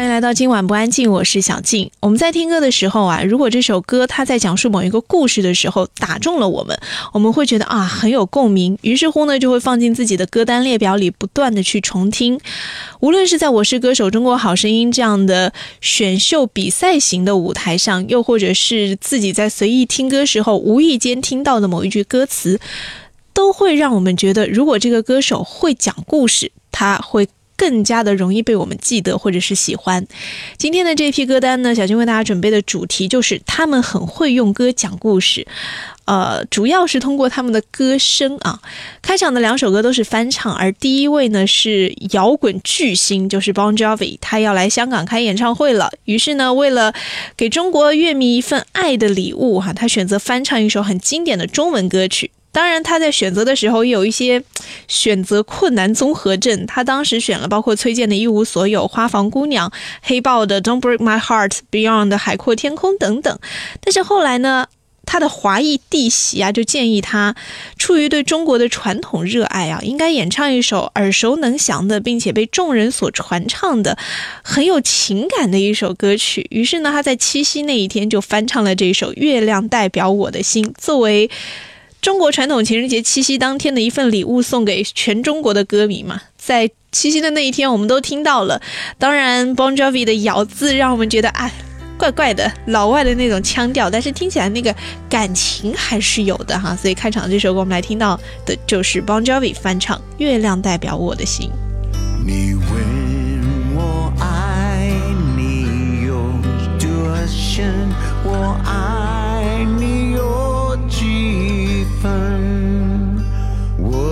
欢迎来到今晚不安静，我是小静。我们在听歌的时候啊，如果这首歌它在讲述某一个故事的时候打中了我们，我们会觉得啊很有共鸣，于是乎呢就会放进自己的歌单列表里，不断的去重听。无论是在我是歌手、中国好声音这样的选秀比赛型的舞台上，又或者是自己在随意听歌时候无意间听到的某一句歌词，都会让我们觉得，如果这个歌手会讲故事，他会。更加的容易被我们记得或者是喜欢。今天的这批歌单呢，小军为大家准备的主题就是他们很会用歌讲故事，呃，主要是通过他们的歌声啊。开场的两首歌都是翻唱，而第一位呢是摇滚巨星，就是 Bon Jovi，他要来香港开演唱会了。于是呢，为了给中国乐迷一份爱的礼物哈，他选择翻唱一首很经典的中文歌曲。当然，他在选择的时候也有一些选择困难综合症。他当时选了包括崔健的《一无所有》、花房姑娘、黑豹的《Don't Break My Heart》、Beyond 的《海阔天空》等等。但是后来呢，他的华裔弟媳啊就建议他，出于对中国的传统热爱啊，应该演唱一首耳熟能详的，并且被众人所传唱的很有情感的一首歌曲。于是呢，他在七夕那一天就翻唱了这首《月亮代表我的心》，作为。中国传统情人节七夕当天的一份礼物，送给全中国的歌迷嘛。在七夕的那一天，我们都听到了。当然，Bon Jovi 的咬字让我们觉得啊，怪怪的，老外的那种腔调，但是听起来那个感情还是有的哈。所以开场这首歌，我们来听到的就是 Bon Jovi 翻唱《月亮代表我的心》。你问我爱你有多深，我爱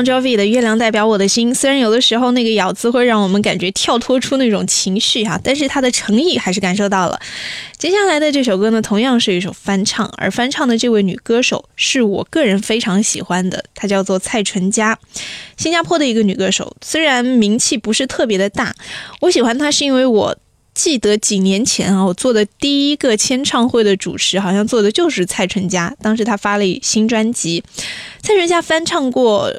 Bon Jovi 的《月亮代表我的心》，虽然有的时候那个咬字会让我们感觉跳脱出那种情绪哈，但是他的诚意还是感受到了。接下来的这首歌呢，同样是一首翻唱，而翻唱的这位女歌手是我个人非常喜欢的，她叫做蔡淳佳，新加坡的一个女歌手，虽然名气不是特别的大，我喜欢她是因为我。记得几年前啊，我做的第一个签唱会的主持，好像做的就是蔡淳佳。当时她发了新专辑，蔡淳佳翻唱过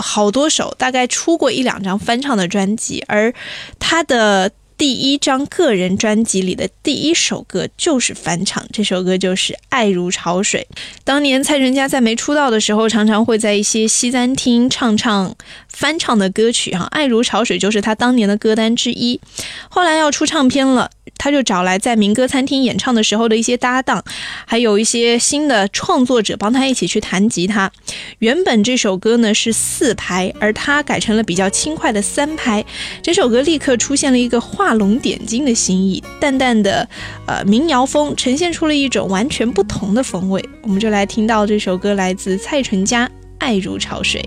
好多首，大概出过一两张翻唱的专辑，而他的第一张个人专辑里的第一首歌就是翻唱，这首歌就是《爱如潮水》。当年蔡淳佳在没出道的时候，常常会在一些西餐厅唱唱翻唱的歌曲，哈，《爱如潮水》就是他当年的歌单之一。后来要出唱片了，他就找来在民歌餐厅演唱的时候的一些搭档，还有一些新的创作者帮他一起去弹吉他。原本这首歌呢是四拍，而他改成了比较轻快的三拍。这首歌立刻出现了一个画龙点睛的新意，淡淡的呃民谣风，呈现出了一种完全不同的风味。我们就来听到这首歌，来自蔡淳佳，《爱如潮水》。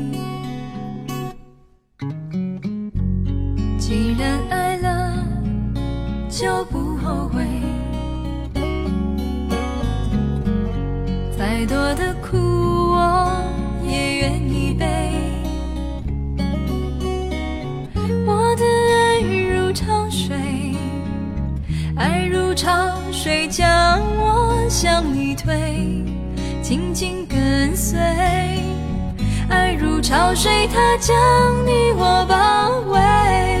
既然爱了，就不后悔。再多的苦，我也愿意背。我的爱如潮水，爱如潮水将我向你推，紧紧跟随。爱如潮水，它将你我包围。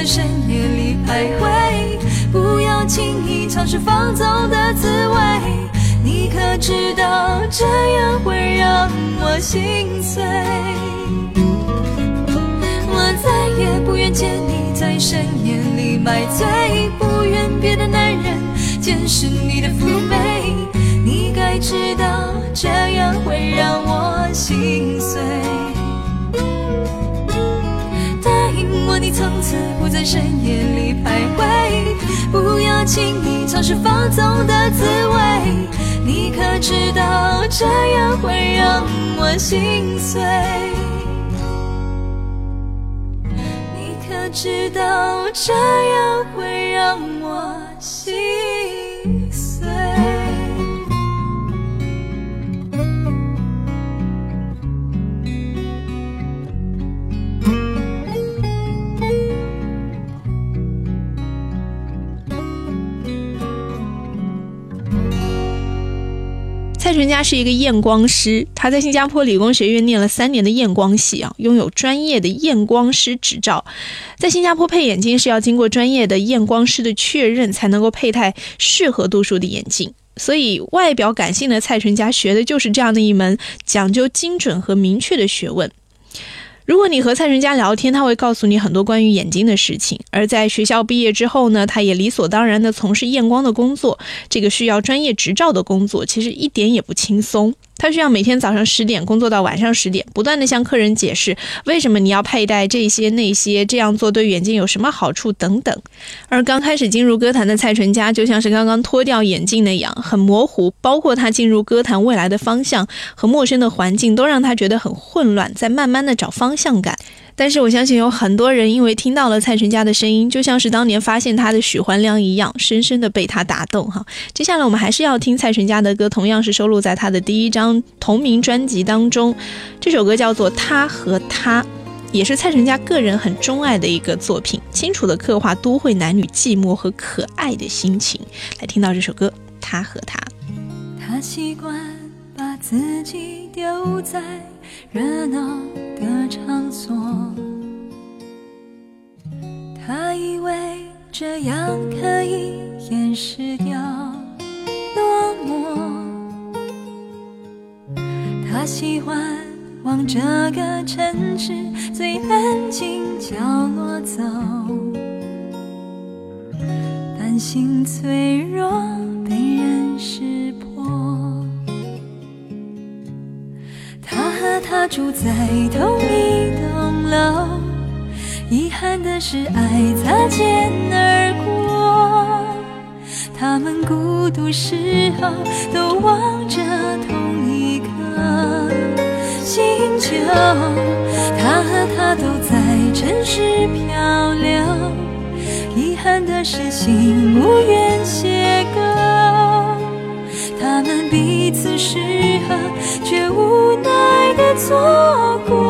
在深夜里徘徊，不要轻易尝试放纵的滋味。你可知道，这样会让我心碎？我再也不愿见你在深夜里买醉，不愿别的男人见识你的妩媚。你该知道，这样会让我心碎。你从此不在深夜里徘徊，不要轻易尝试放纵的滋味。你可知道，这样会让我心碎？你可知道，这样会让我心蔡淳佳是一个验光师，他在新加坡理工学院念了三年的验光系啊，拥有专业的验光师执照。在新加坡配眼镜是要经过专业的验光师的确认，才能够佩戴适合度数的眼镜。所以，外表感性的蔡淳佳学的就是这样的一门讲究精准和明确的学问。如果你和蔡淳佳聊天，他会告诉你很多关于眼睛的事情。而在学校毕业之后呢，他也理所当然地从事验光的工作。这个需要专业执照的工作，其实一点也不轻松。他需要每天早上十点工作到晚上十点，不断的向客人解释为什么你要佩戴这些那些，这样做对眼睛有什么好处等等。而刚开始进入歌坛的蔡淳佳，就像是刚刚脱掉眼镜那样，很模糊，包括他进入歌坛未来的方向和陌生的环境，都让他觉得很混乱，在慢慢的找方向感。但是我相信有很多人因为听到了蔡淳佳的声音，就像是当年发现他的许环良一样，深深的被他打动哈。接下来我们还是要听蔡淳佳的歌，同样是收录在他的第一张同名专辑当中。这首歌叫做《他和他》，也是蔡淳佳个人很钟爱的一个作品，清楚的刻画都会男女寂寞和可爱的心情。来听到这首歌《他和他》。他习惯把自己丢在热闹的场所，他以为这样可以掩饰掉落寞。他喜欢往这个城市最安静角落走，担心脆弱被人识破。他和她住在同一栋楼，遗憾的是爱擦肩而过。他们孤独时候都望着同一颗星球，他和她都在城市漂流，遗憾的是心无缘邂逅。他们彼此适合，却无错过，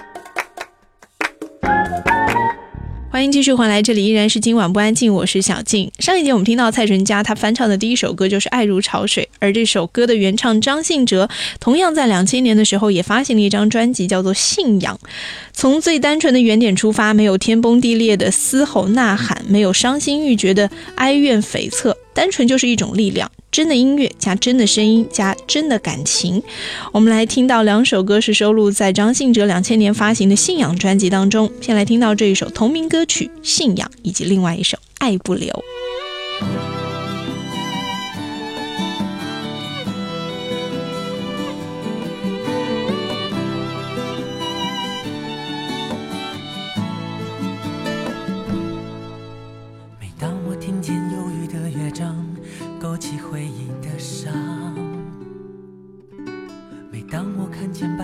欢迎继续回来，这里依然是今晚不安静，我是小静。上一节我们听到蔡淳佳她翻唱的第一首歌就是《爱如潮水》，而这首歌的原唱张信哲同样在两千年的时候也发行了一张专辑，叫做《信仰》。从最单纯的原点出发，没有天崩地裂的嘶吼呐喊，没有伤心欲绝的哀怨悱恻，单纯就是一种力量。真的音乐加真的声音加真的感情，我们来听到两首歌是收录在张信哲两千年发行的《信仰》专辑当中。先来听到这一首同名歌曲《信仰》，以及另外一首《爱不留》。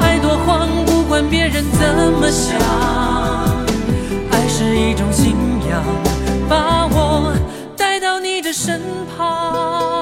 爱多荒，不管别人怎么想，爱是一种信仰，把我带到你的身旁。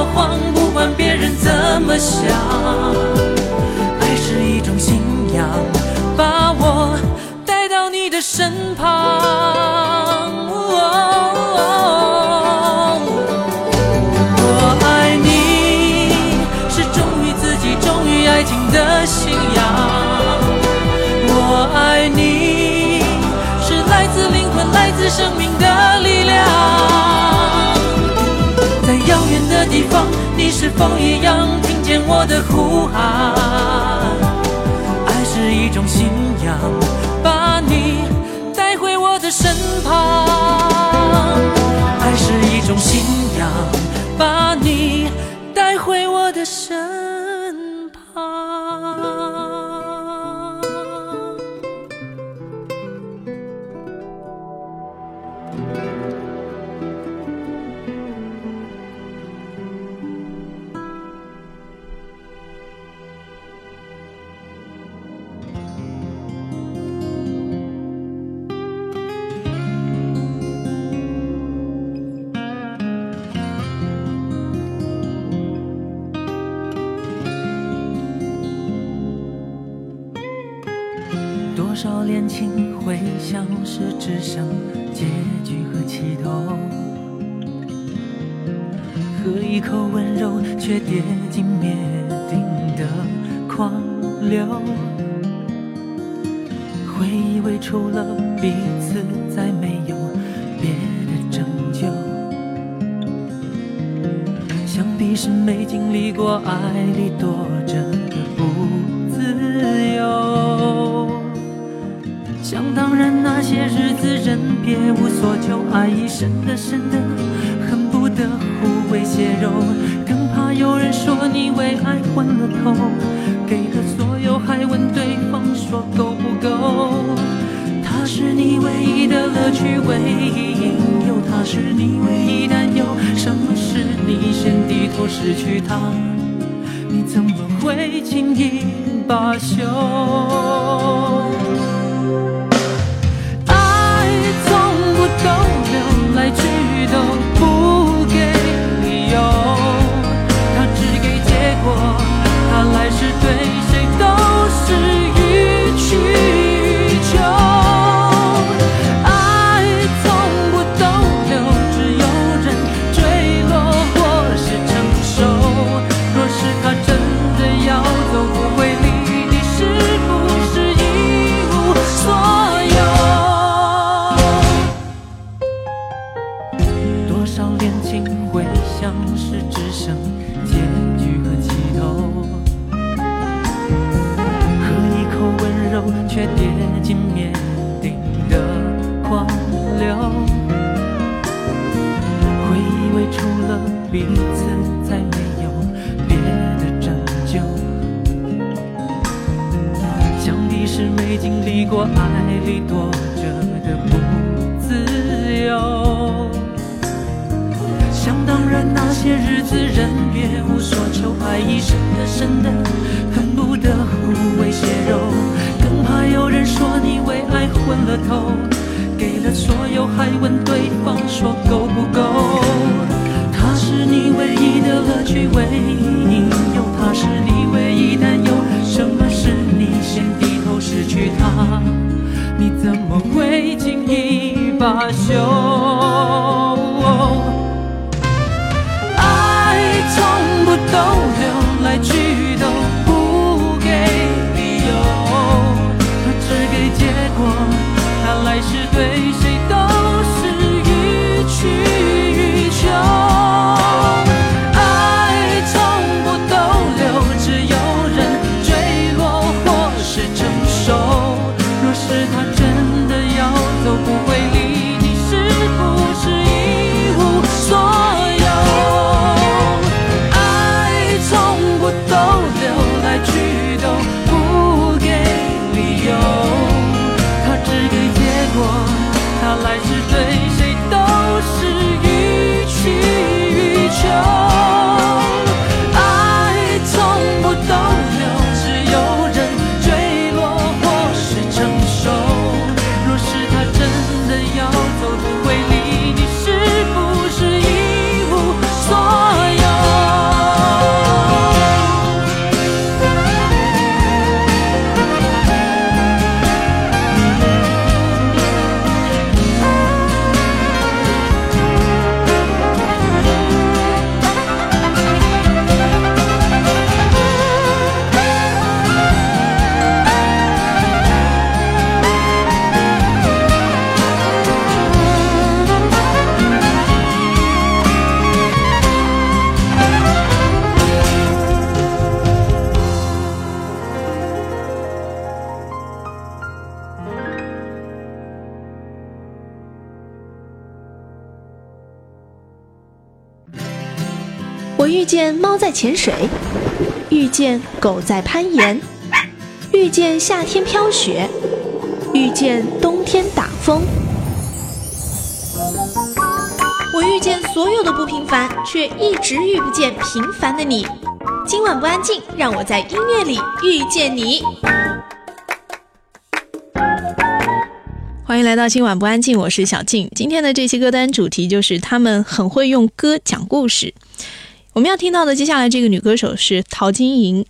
管爱多慌，不管别人怎么想，爱是一种信仰，把我带到你的身旁。我爱你是忠于自己、忠于爱情的信仰。我爱你是来自灵魂、来自生命的力量。是否一样听见我的呼喊？爱是一种信仰，把你带回我的身旁。爱是一种信仰，把你带回我的身你像是只剩结局和起头，喝一口温柔，却跌进灭顶的狂流。会以为除了彼此，再没有别的拯救。想必是没经历过爱里多着。想当然，那些日子人别无所求，爱已深的深的，恨不得互为血肉，更怕有人说你为爱昏了头，给了所有还问对方说够不够。他是你唯一的乐趣，唯一引诱，他是你唯一担忧。什么是你先低头失去他？你怎么会轻易罢休？都却跌进面顶的狂流。会以为除了彼此，再没有别的拯救。想必是没经历过爱里躲着的不自由。想当然，那些日子人别无所求，爱已深的深的，来是对潜水，遇见狗在攀岩，遇见夏天飘雪，遇见冬天打风。我遇见所有的不平凡，却一直遇不见平凡的你。今晚不安静，让我在音乐里遇见你。欢迎来到今晚不安静，我是小静。今天的这期歌单主题就是他们很会用歌讲故事。我们要听到的接下来这个女歌手是陶晶莹。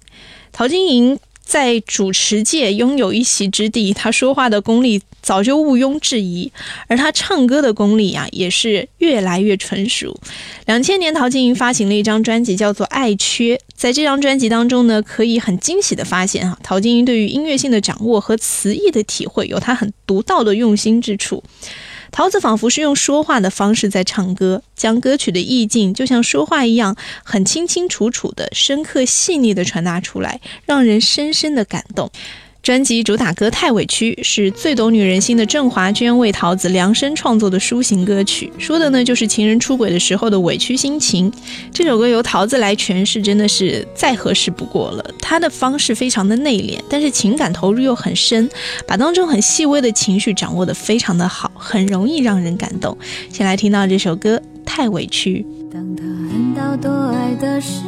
陶晶莹在主持界拥有一席之地，她说话的功力早就毋庸置疑，而她唱歌的功力啊，也是越来越纯熟。两千年，陶晶莹发行了一张专辑，叫做《爱缺》。在这张专辑当中呢，可以很惊喜的发现啊，陶晶莹对于音乐性的掌握和词义的体会，有她很独到的用心之处。桃子仿佛是用说话的方式在唱歌，将歌曲的意境就像说话一样，很清清楚楚的、深刻细腻的传达出来，让人深深的感动。专辑主打歌《太委屈》是最懂女人心的郑华娟为桃子量身创作的抒情歌曲，说的呢就是情人出轨的时候的委屈心情。这首歌由桃子来诠释，真的是再合适不过了。她的方式非常的内敛，但是情感投入又很深，把当中很细微的情绪掌握得非常的好，很容易让人感动。先来听到这首歌《太委屈》。当他恨到多爱的时，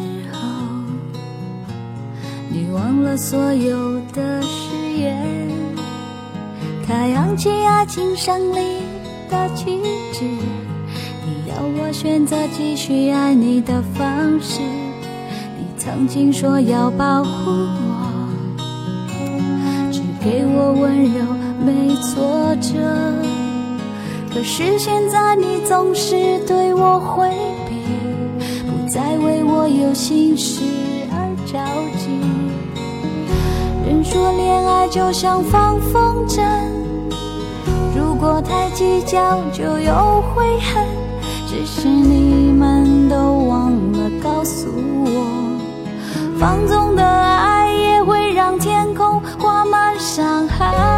你忘了所有的誓言。他扬起爱情胜利的旗帜，你要我选择继续爱你的方式。你曾经说要保护我，只给我温柔，没挫折。可是现在你总是对我回避，在为我有心事而着急。人说恋爱就像放风筝，如果太计较就有悔恨。只是你们都忘了告诉我，放纵的爱也会让天空挂满伤痕。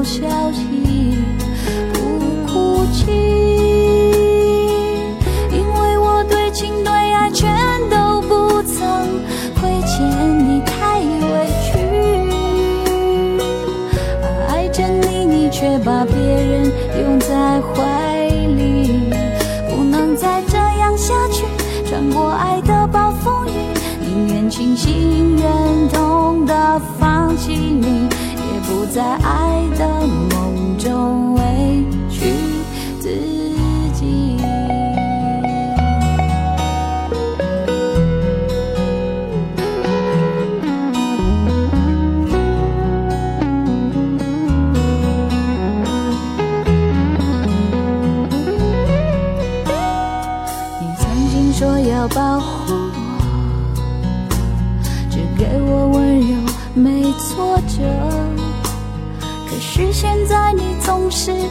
得到消息，不哭泣，因为我对情对爱全都不曾亏欠你，太委屈，爱着你，你却把别人拥在怀里，不能再这样下去。穿过爱的暴风雨，宁愿清醒忍痛，在爱的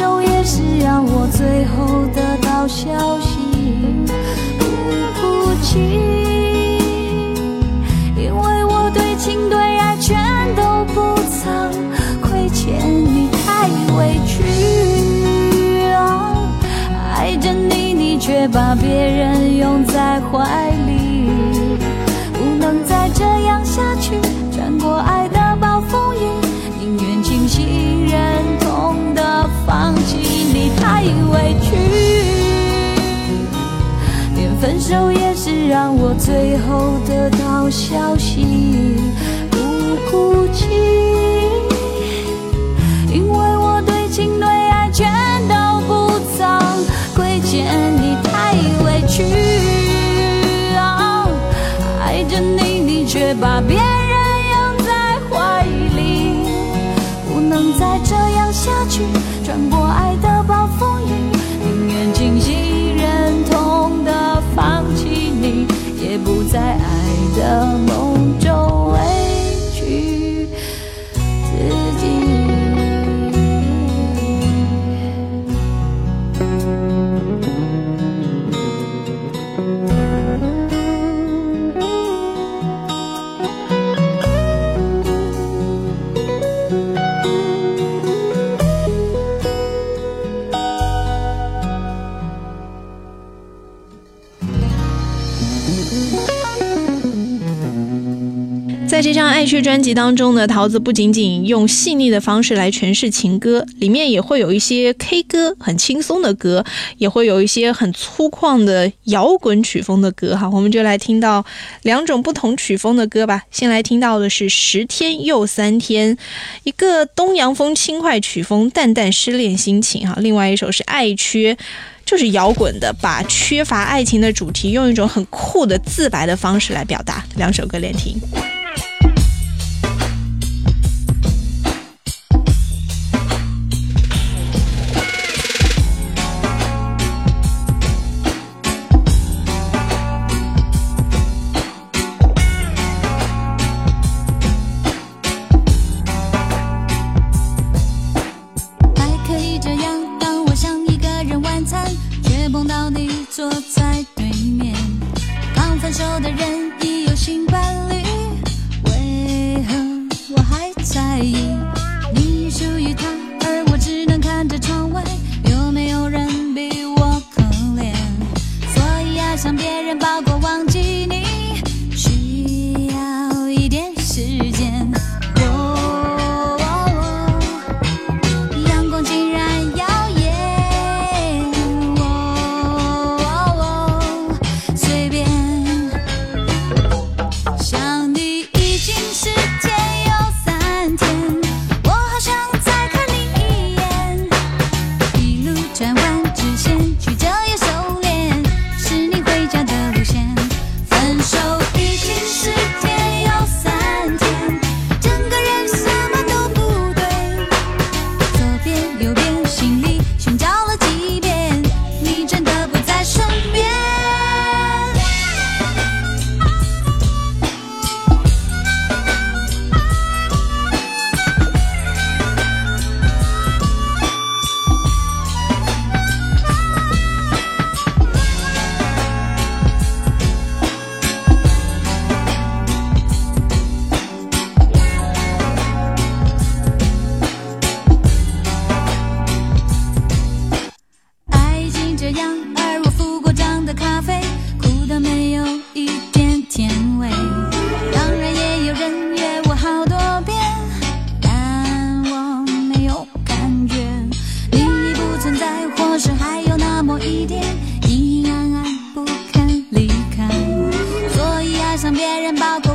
手也是让我最后得到消息，不哭泣，因为我对情对爱全都不曾亏欠你，太委屈啊！爱着你，你却把别人拥在怀里，太委屈。连分手也是让我最后得到消息，不哭泣，因为我对情对爱全都不曾亏欠你，太委屈啊！爱着你，你却把别人拥在怀里，不能再这样下去。爱缺专辑当中呢，桃子不仅仅用细腻的方式来诠释情歌，里面也会有一些 K 歌、很轻松的歌，也会有一些很粗犷的摇滚曲风的歌。哈，我们就来听到两种不同曲风的歌吧。先来听到的是《十天又三天》，一个东洋风轻快曲风，淡淡失恋心情。哈，另外一首是《爱缺》，就是摇滚的，把缺乏爱情的主题用一种很酷的、自白的方式来表达。两首歌连听。向别人曝光。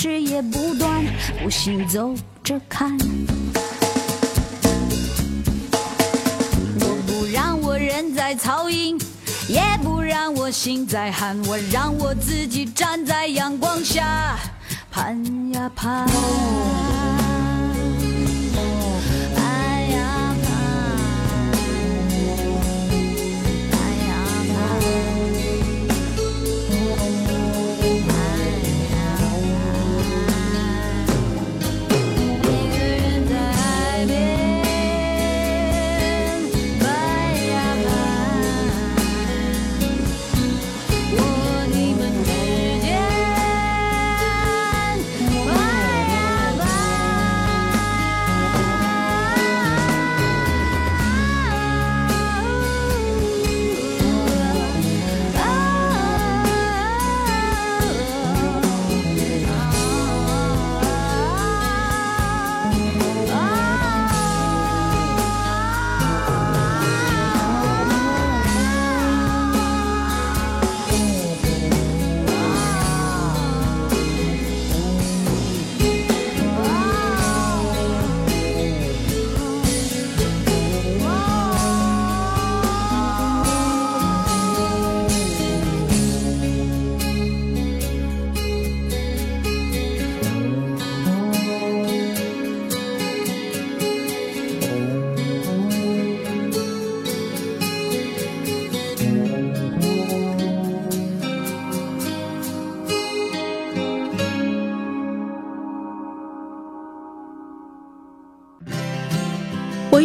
可见识也不断，不信走着看。我不让我人在曹营，也不让我心在寒。我让我自己站在阳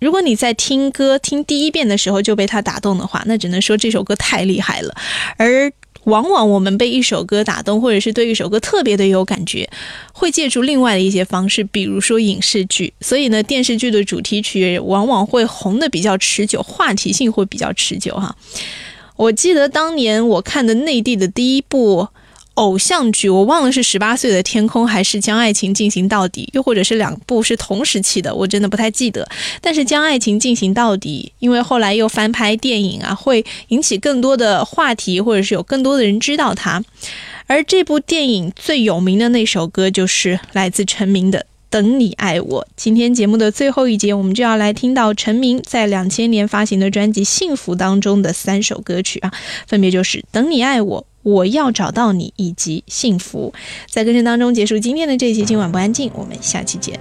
如果你在听歌听第一遍的时候就被它打动的话，那只能说这首歌太厉害了。而往往我们被一首歌打动，或者是对一首歌特别的有感觉，会借助另外的一些方式，比如说影视剧。所以呢，电视剧的主题曲往往会红的比较持久，话题性会比较持久哈。我记得当年我看的内地的第一部偶像剧我忘了是十八岁的天空还是将爱情进行到底又或者是两部是同时期的我真的不太记得但是将爱情进行到底因为后来又翻拍电影啊会引起更多的话题或者是有更多的人知道它。而这部电影最有名的那首歌就是来自陈明的等你爱我。今天节目的最后一节我们就要来听到陈明在两千年发行的专辑幸福当中的三首歌曲啊分别就是等你爱我我要找到你以及幸福。在歌声当中结束今天的这一期今晚不安静我们下期见。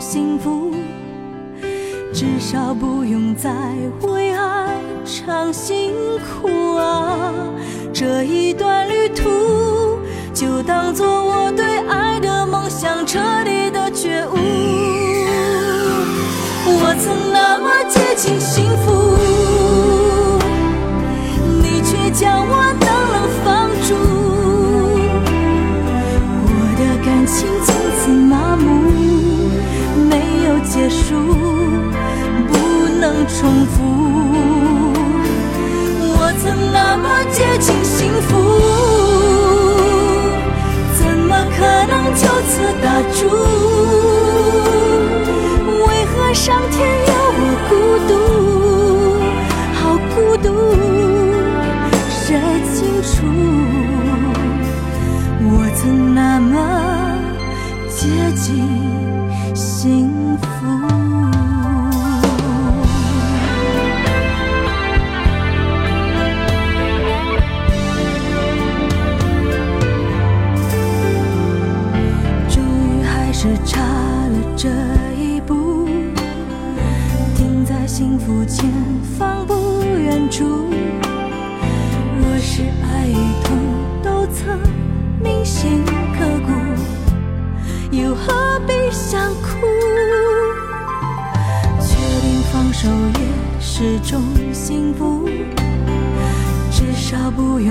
幸福，至少不用再为爱尝辛苦啊。这一段旅途就当做我对爱的梦想彻底的觉悟。我曾那么接近幸福，你却将我。输不能重复我曾那么接近幸福？怎么可能就此打住？为何上天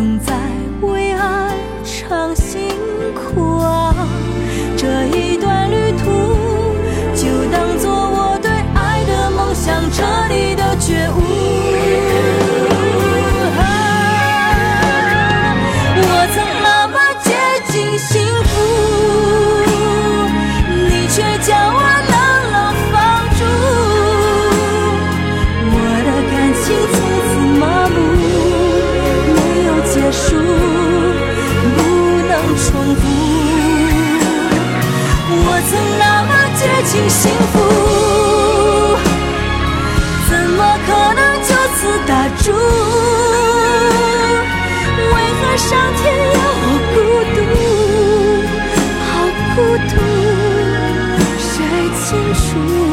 曾在。上天要我孤独好孤独谁清楚？